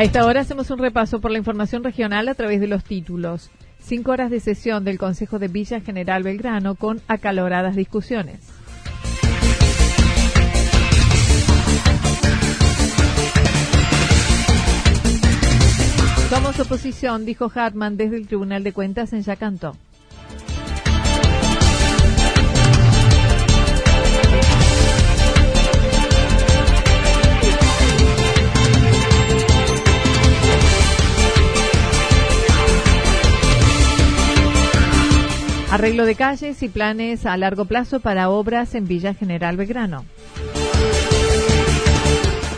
A esta hora hacemos un repaso por la información regional a través de los títulos. Cinco horas de sesión del Consejo de Villa General Belgrano con acaloradas discusiones. Somos oposición, dijo Hartman desde el Tribunal de Cuentas en Yacanto. Arreglo de calles y planes a largo plazo para obras en Villa General Belgrano.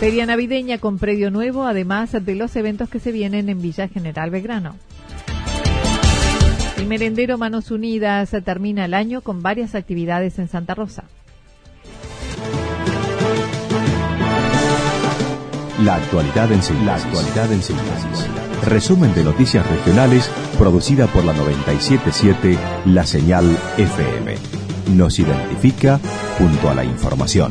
Feria navideña con predio nuevo, además de los eventos que se vienen en Villa General Belgrano. El merendero Manos Unidas termina el año con varias actividades en Santa Rosa. La actualidad en síntesis. La actualidad en síntesis. Resumen de noticias regionales producida por la 977 La Señal FM. Nos identifica junto a la información.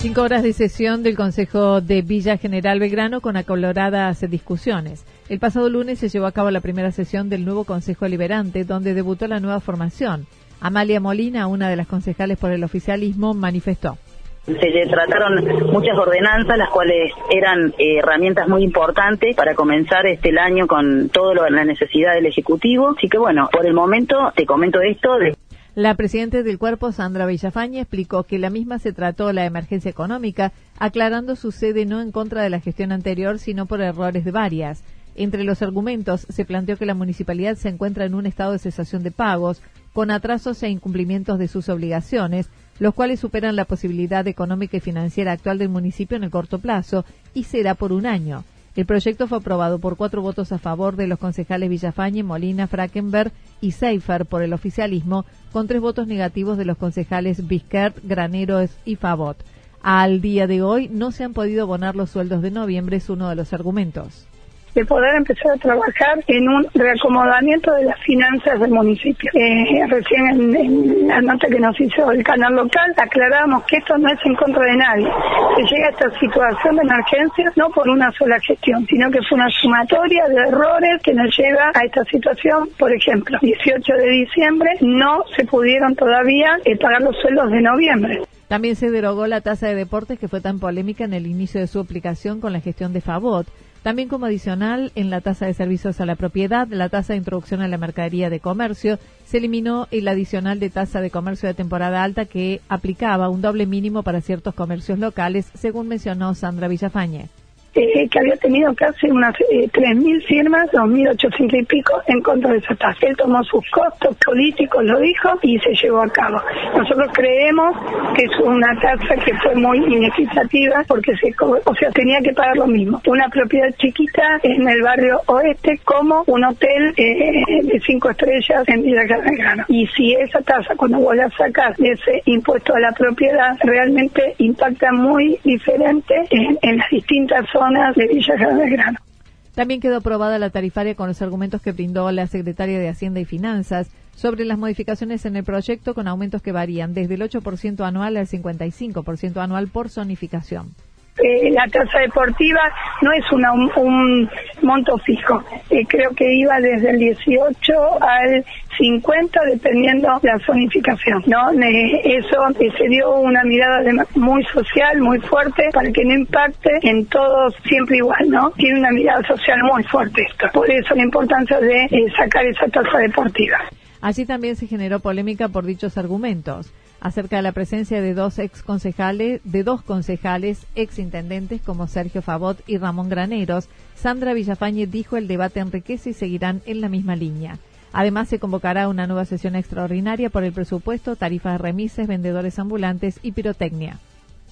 Cinco horas de sesión del Consejo de Villa General Belgrano con acoloradas discusiones. El pasado lunes se llevó a cabo la primera sesión del nuevo Consejo Liberante, donde debutó la nueva formación. Amalia Molina, una de las concejales por el oficialismo, manifestó. Se trataron muchas ordenanzas, las cuales eran eh, herramientas muy importantes para comenzar este el año con toda la necesidad del Ejecutivo. Así que bueno, por el momento te comento esto. De la presidenta del cuerpo, Sandra Villafaña, explicó que la misma se trató la emergencia económica, aclarando su sede no en contra de la gestión anterior, sino por errores de varias. Entre los argumentos se planteó que la municipalidad se encuentra en un estado de cesación de pagos, con atrasos e incumplimientos de sus obligaciones, los cuales superan la posibilidad económica y financiera actual del municipio en el corto plazo y será por un año. El proyecto fue aprobado por cuatro votos a favor de los concejales Villafañe, Molina, Frackenberg y Seifer por el oficialismo, con tres votos negativos de los concejales Bisquert, Graneros y Favot. Al día de hoy no se han podido abonar los sueldos de noviembre, es uno de los argumentos de poder empezar a trabajar en un reacomodamiento de las finanzas del municipio. Eh, recién en, la nota que nos hizo el canal local aclarábamos que esto no es en contra de nadie. Se llega a esta situación de emergencia no por una sola gestión, sino que fue una sumatoria de errores que nos lleva a esta situación. Por ejemplo, 18 de diciembre no se pudieron todavía eh, pagar los sueldos de noviembre. También se derogó la tasa de deportes que fue tan polémica en el inicio de su aplicación con la gestión de Favot. También como adicional, en la tasa de servicios a la propiedad, la tasa de introducción a la mercadería de comercio, se eliminó el adicional de tasa de comercio de temporada alta que aplicaba un doble mínimo para ciertos comercios locales, según mencionó Sandra Villafañe. Eh, que había tenido casi unas eh, 3.000 firmas, 2.800 y pico, en contra de esa tasa. Él tomó sus costos políticos, lo dijo, y se llevó a cabo. Nosotros creemos que es una tasa que fue muy inequitativa porque se, o sea, tenía que pagar lo mismo. Una propiedad chiquita en el barrio oeste como un hotel eh, de cinco estrellas en Villa Carregano. Y si esa tasa, cuando vos la sacas de ese impuesto a la propiedad, realmente impacta muy diferente en, en las distintas zonas zonas de Villa General Grano. También quedó aprobada la tarifaria con los argumentos que brindó la secretaria de Hacienda y Finanzas sobre las modificaciones en el proyecto con aumentos que varían desde el 8% anual al 55% anual por zonificación. Eh, la tasa deportiva no es una, un, monto fijo. Eh, creo que iba desde el 18 al 50 dependiendo la zonificación. ¿no? eso se dio una mirada muy social, muy fuerte, para que no impacte en todos siempre igual. no Tiene una mirada social muy fuerte esto. Por eso la importancia de eh, sacar esa tasa deportiva. Allí también se generó polémica por dichos argumentos acerca de la presencia de dos ex concejales, de dos concejales ex intendentes como Sergio Favot y Ramón Graneros. Sandra Villafañe dijo el debate enriquece y seguirán en la misma línea. Además, se convocará una nueva sesión extraordinaria por el presupuesto, tarifas de remises, vendedores ambulantes y pirotecnia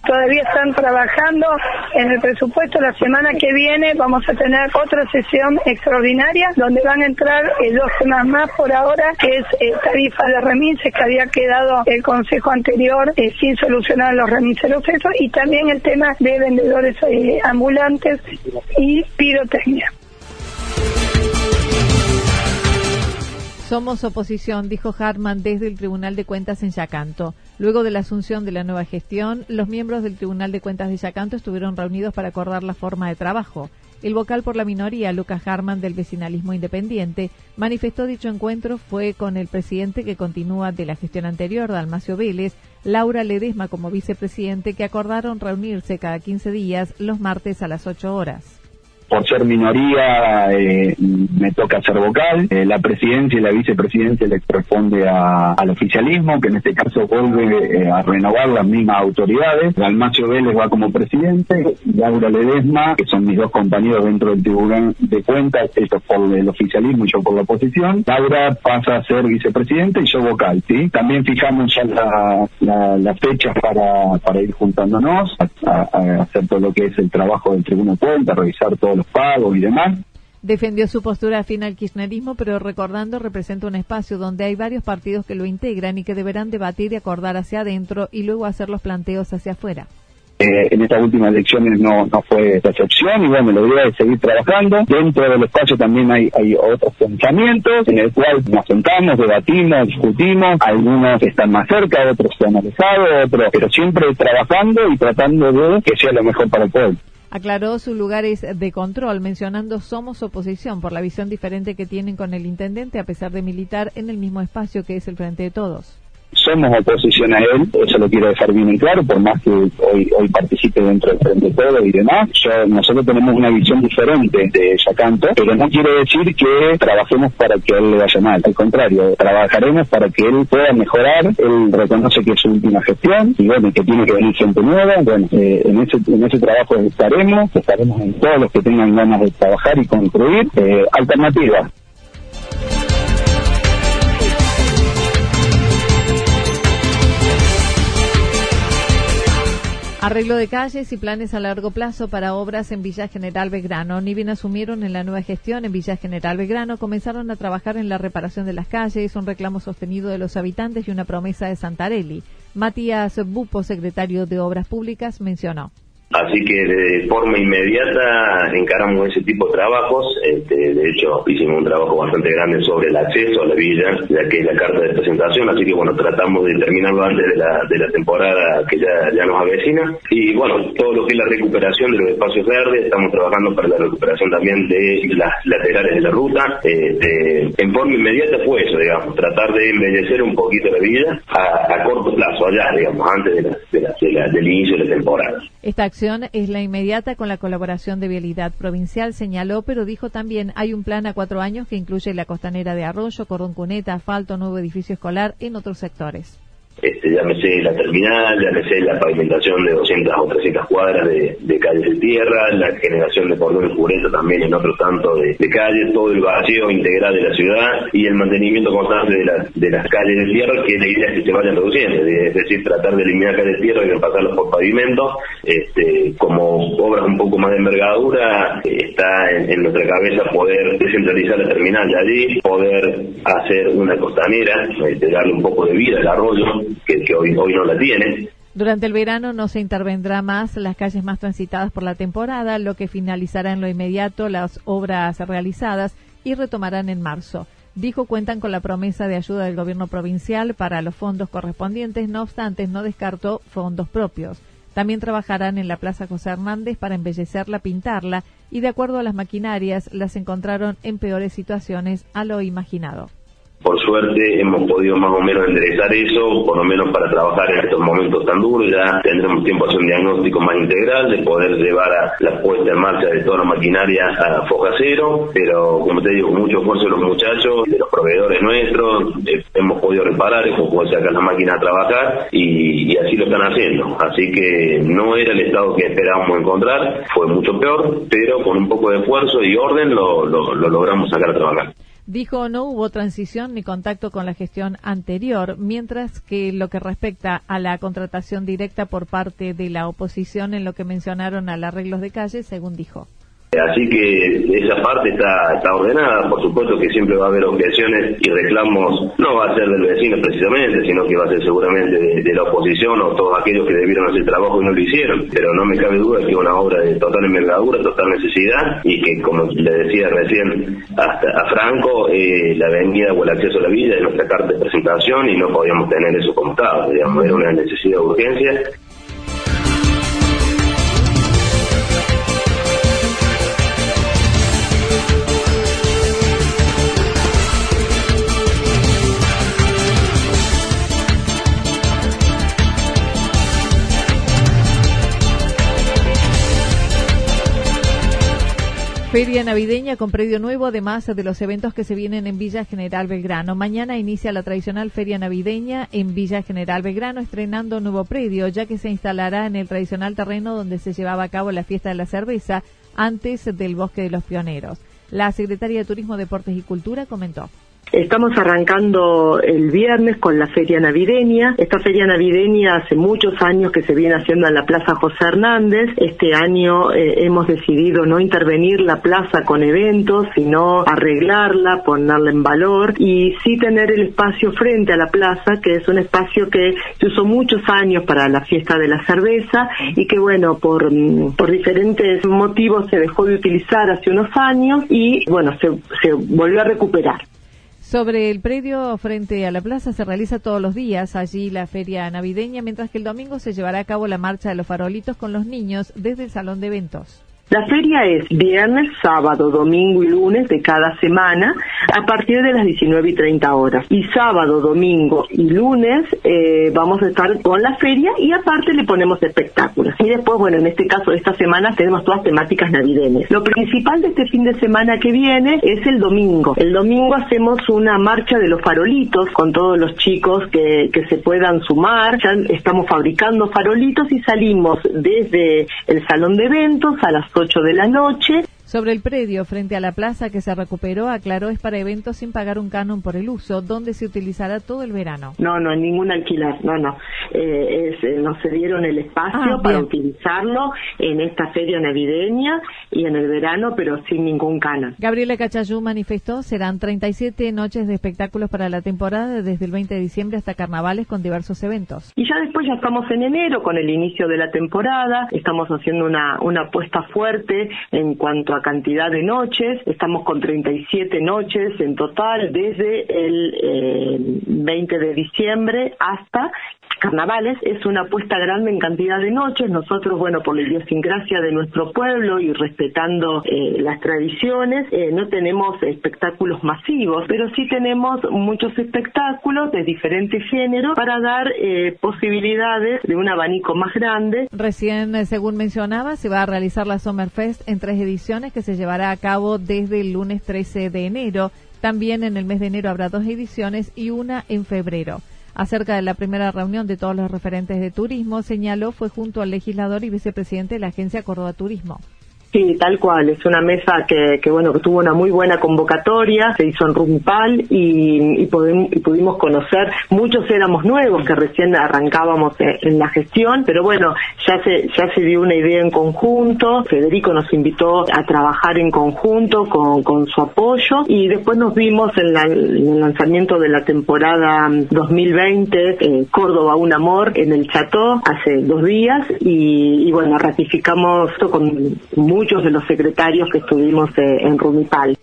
todavía están trabajando en el presupuesto. La semana que viene vamos a tener otra sesión extraordinaria donde van a entrar eh, dos temas más por ahora, que es eh, tarifa de remises que había quedado el consejo anterior eh, sin solucionar los remiseros y también el tema de vendedores ambulantes y pirotecnia. Somos oposición, dijo Hartman desde el Tribunal de Cuentas en Yacanto. Luego de la asunción de la nueva gestión, los miembros del Tribunal de Cuentas de Yacanto estuvieron reunidos para acordar la forma de trabajo. El vocal por la minoría, Lucas Harman, del vecinalismo independiente, manifestó dicho encuentro fue con el presidente que continúa de la gestión anterior, Dalmacio Vélez, Laura Ledesma como vicepresidente, que acordaron reunirse cada 15 días los martes a las 8 horas por ser minoría eh, me toca ser vocal. Eh, la presidencia y la vicepresidencia le corresponde al oficialismo, que en este caso vuelve eh, a renovar las mismas autoridades. Dalmacio Vélez va como presidente, Laura Ledesma, que son mis dos compañeros dentro del Tribunal de Cuentas, ellos por el oficialismo y yo por la oposición. Laura pasa a ser vicepresidente y yo vocal, ¿sí? También fijamos ya las fechas para, para ir juntándonos, a, hacer todo lo que es el trabajo del Tribunal de Cuentas, revisar todos los pagos y demás. Defendió su postura afín al kirchnerismo, pero recordando representa un espacio donde hay varios partidos que lo integran y que deberán debatir y acordar hacia adentro y luego hacer los planteos hacia afuera. Eh, en estas últimas elecciones no, no fue excepción y bueno, la idea es seguir trabajando. Dentro del espacio también hay, hay otros pensamientos en el cual nos sentamos, debatimos, discutimos, algunos están más cerca, otros se han alejado, otros, pero siempre trabajando y tratando de que sea lo mejor para el pueblo aclaró sus lugares de control, mencionando somos oposición por la visión diferente que tienen con el intendente a pesar de militar en el mismo espacio que es el Frente de Todos somos oposición a él, eso lo quiero dejar bien claro, por más que hoy hoy participe dentro del Frente Todo y demás, yo, nosotros tenemos una visión diferente de Yacanto, pero no quiere decir que trabajemos para que él le vaya mal, al contrario, trabajaremos para que él pueda mejorar, él reconoce que es su última gestión y bueno, que tiene que venir gente nueva, bueno, eh, en ese en ese trabajo estaremos, estaremos en todos los que tengan ganas de trabajar y construir eh, alternativas. Arreglo de calles y planes a largo plazo para obras en Villa General Belgrano. Ni bien asumieron en la nueva gestión en Villa General Belgrano, comenzaron a trabajar en la reparación de las calles, un reclamo sostenido de los habitantes y una promesa de Santarelli. Matías Bupo, secretario de Obras Públicas, mencionó. Así que de forma inmediata encaramos ese tipo de trabajos. Este, de hecho, hicimos un trabajo bastante grande sobre el acceso a la villa, ya que es la carta de presentación. Así que bueno, tratamos de terminarlo antes de la, de la temporada que ya, nos avecina. Y bueno, todo lo que es la recuperación de los espacios verdes, estamos trabajando para la recuperación también de las laterales de la ruta. Este, en forma inmediata fue eso, digamos, tratar de embellecer un poquito la villa a, corto plazo, allá, digamos, antes de la, del inicio de la temporada. Acción es la inmediata con la colaboración de Vialidad Provincial, señaló, pero dijo también hay un plan a cuatro años que incluye la costanera de Arroyo, Cordón Cuneta, asfalto, nuevo edificio escolar en otros sectores este, llámese la terminal, llámese la pavimentación de 200 o 300 cuadras de, calles de tierra, la generación de cordones puretos también en otro tanto de, calles, todo el vacío integral de la ciudad y el mantenimiento constante de, de las calles de tierra, que la idea que se vayan reduciendo, es decir, tratar de eliminar calles de tierra y pasarlos por pavimentos, este, como obras un poco más de envergadura, está en, nuestra cabeza poder descentralizar la terminal de allí, poder hacer una costanera, este, darle un poco de vida al arroyo, que, hoy, no. Durante el verano no se intervendrá más las calles más transitadas por la temporada, lo que finalizará en lo inmediato las obras realizadas y retomarán en marzo. Dijo cuentan con la promesa de ayuda del gobierno provincial para los fondos correspondientes, no obstante no descartó fondos propios. También trabajarán en la Plaza José Hernández para embellecerla, pintarla y de acuerdo a las maquinarias las encontraron en peores situaciones a lo imaginado. Por suerte hemos podido más o menos enderezar eso, por lo menos para trabajar en estos momentos tan duros. Ya tendremos tiempo a hacer un diagnóstico más integral, de poder llevar a la puesta en marcha de toda la maquinaria a foja cero. Pero, como te digo, con mucho esfuerzo de los muchachos, de los proveedores nuestros, eh, hemos podido reparar, hemos podido sacar las máquinas a trabajar y, así lo están haciendo. Así que no era el estado que esperábamos encontrar, fue mucho peor, pero con un poco de esfuerzo y orden lo logramos sacar a trabajar. Dijo no hubo transición ni contacto con la gestión anterior, mientras que lo que respecta a la contratación directa por parte de la oposición en lo que mencionaron al arreglos de calle, según dijo. Así que esa parte está, ordenada, por supuesto que siempre va a haber objeciones y reclamos, no va a ser del vecino precisamente, sino que va a ser seguramente de, la oposición o todos aquellos que debieron hacer trabajo y no lo hicieron, pero no me cabe duda que es una obra de total envergadura, total necesidad y que como le decía recién a Franco, eh, la avenida o el acceso a la villa es nuestra carta de presentación y no podíamos tener eso como estaba, digamos, era una necesidad de urgencia Feria navideña con predio nuevo, además de los eventos que se vienen en Villa General Belgrano. Mañana inicia la tradicional feria navideña en Villa General Belgrano, estrenando nuevo predio, ya que se instalará en el tradicional terreno donde se llevaba a cabo la fiesta de la cerveza antes del Bosque de los Pioneros. La secretaria de Turismo, Deportes y Cultura comentó. Estamos arrancando el viernes con la feria navideña. Esta feria navideña hace muchos años que se viene haciendo en la Plaza José Hernández. Este año eh, hemos decidido no intervenir la plaza con eventos, sino arreglarla, ponerla en valor y sí tener el espacio frente a la plaza, que es un espacio que se usó muchos años para la fiesta de la cerveza y que bueno, por, mm, diferentes motivos se dejó de utilizar hace unos años y bueno, se volvió a recuperar. Sobre el predio frente a la plaza se realiza todos los días allí la feria navideña, mientras que el domingo se llevará a cabo la marcha de los farolitos con los niños desde el salón de eventos. La feria es viernes, sábado, domingo y lunes de cada semana a partir de las 19 y 30 horas. Y sábado, domingo y lunes eh, vamos a estar con la feria y aparte le ponemos espectáculos. Y después, bueno, en este caso esta semana tenemos todas temáticas navideñas. Lo principal de este fin de semana que viene es el domingo. El domingo hacemos una marcha de los farolitos con todos los chicos que, que se puedan sumar. Ya estamos fabricando farolitos y salimos desde el salón de eventos a las 8 de la noche sobre el predio frente a la plaza que se recuperó, aclaró es para eventos sin pagar un canon por el uso, donde se utilizará todo el verano. No, no, ningún alquiler, no, no. Eh, eh, nos cedieron el espacio ah, para utilizarlo en esta feria navideña y en el verano, pero sin ningún canon. Gabriela Cachayú manifestó serán 37 noches de espectáculos para la temporada desde el 20 de diciembre hasta carnavales con diversos eventos. Y ya después ya estamos en enero con el inicio de la temporada, estamos haciendo una, una apuesta fuerte en cuanto a cantidad de noches. Estamos con 37 noches en total desde el 20 eh, de diciembre hasta carnavales es una apuesta grande en cantidad de noches. Nosotros, bueno, por la idiosincrasia de nuestro pueblo y respetando eh, las tradiciones, eh, no tenemos espectáculos masivos, pero sí tenemos muchos espectáculos de diferentes géneros para dar eh, posibilidades de un abanico más grande. Recién, según mencionaba, se va a realizar la Summerfest en tres ediciones que se llevará a cabo desde el lunes 13 de enero. También en el mes de enero habrá dos ediciones y una en febrero acerca de la primera reunión de todos los referentes de turismo, señaló fue junto al legislador y vicepresidente de la agencia Córdoba Turismo. Sí, tal cual. Es una mesa que, que bueno que tuvo una muy buena convocatoria, se hizo en Rumipal y, y, pudimos conocer. Muchos éramos nuevos que recién arrancábamos en, la gestión, pero bueno ya se ya se dio una idea en conjunto. Federico nos invitó a trabajar en conjunto con, con su apoyo y después nos vimos en, el lanzamiento de la temporada 2020 en Córdoba un amor en el Chateau hace dos días y, y bueno ratificamos esto con muy muchos de los secretarios que estuvimos eh, en Rumipal.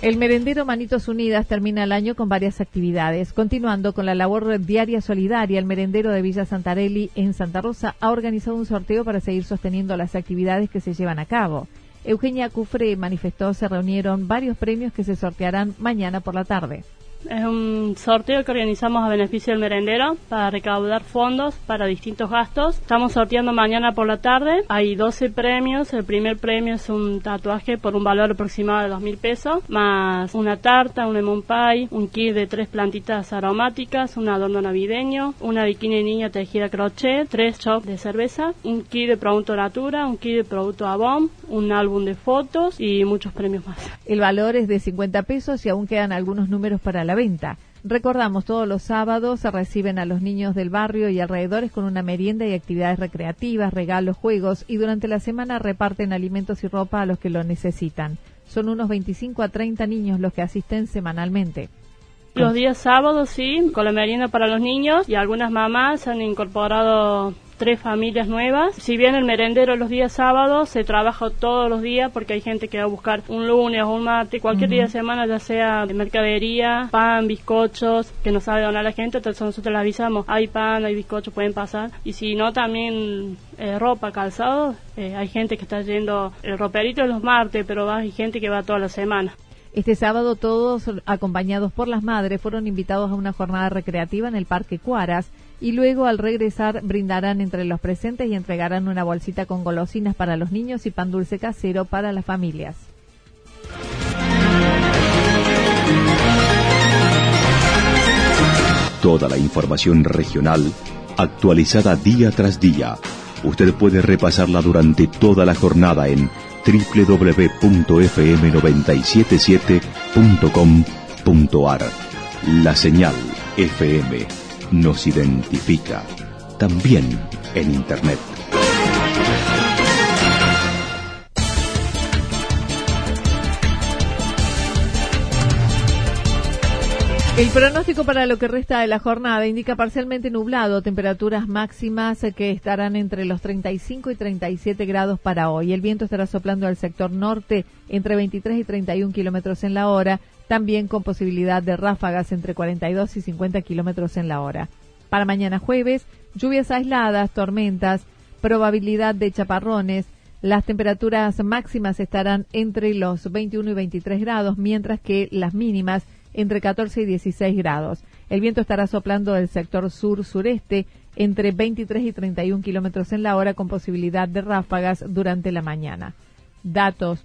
El merendero Manitos Unidas termina el año con varias actividades. Continuando con la labor diaria solidaria, el merendero de Villa Santarelli en Santa Rosa ha organizado un sorteo para seguir sosteniendo las actividades que se llevan a cabo. Eugenia Cufre manifestó se reunieron varios premios que se sortearán mañana por la tarde. Es un sorteo que organizamos a beneficio del merendero para recaudar fondos para distintos gastos. Estamos sorteando mañana por la tarde. Hay 12 premios. El primer premio es un tatuaje por un valor aproximado de 2 mil pesos, más una tarta, un lemon pie, un kit de tres plantitas aromáticas, un adorno navideño, una bikini niña tejida crochet, tres chops de cerveza, un kit de producto natura, un kit de producto Avon, un álbum de fotos y muchos premios más. El valor es de 50 pesos y aún quedan algunos números para la venta. Recordamos, todos los sábados se reciben a los niños del barrio y alrededores con una merienda y actividades recreativas, regalos, juegos y durante la semana reparten alimentos y ropa a los que lo necesitan. Son unos 25 a 30 niños los que asisten semanalmente. Los días sábados sí, con la merienda para los niños y algunas mamás han incorporado tres familias nuevas. Si bien el merendero los días sábados se trabaja todos los días porque hay gente que va a buscar un lunes o un martes, cualquier día de semana, ya sea de mercadería, pan, bizcochos, que nos sabe donar la gente, entonces nosotros les avisamos, hay pan, hay bizcochos, pueden pasar. Y si no, también eh, ropa, calzado, eh, hay gente que está yendo el roperito los martes, pero hay gente que va toda la semana. Este sábado todos, acompañados por las madres, fueron invitados a una jornada recreativa en el Parque Cuaras y luego al regresar brindarán entre los presentes y entregarán una bolsita con golosinas para los niños y pan dulce casero para las familias. Toda la información regional actualizada día tras día. Usted puede repasarla durante toda la jornada en www.fm977.com.ar. La señal FM nos identifica, también en Internet. El pronóstico para lo que resta de la jornada indica parcialmente nublado, temperaturas máximas que estarán entre los 35 y 37 grados para hoy. El viento estará soplando al sector norte entre 23 y 31 kilómetros en la hora, también con posibilidad de ráfagas entre 42 y 50 kilómetros en la hora. Para mañana jueves, lluvias aisladas, tormentas, probabilidad de chaparrones. Las temperaturas máximas estarán entre los 21 y 23 grados, mientras que las mínimas entre 14 y 16 grados. El viento estará soplando del sector sur-sureste entre 23 y 31 kilómetros en la hora, con posibilidad de ráfagas durante la mañana. Datos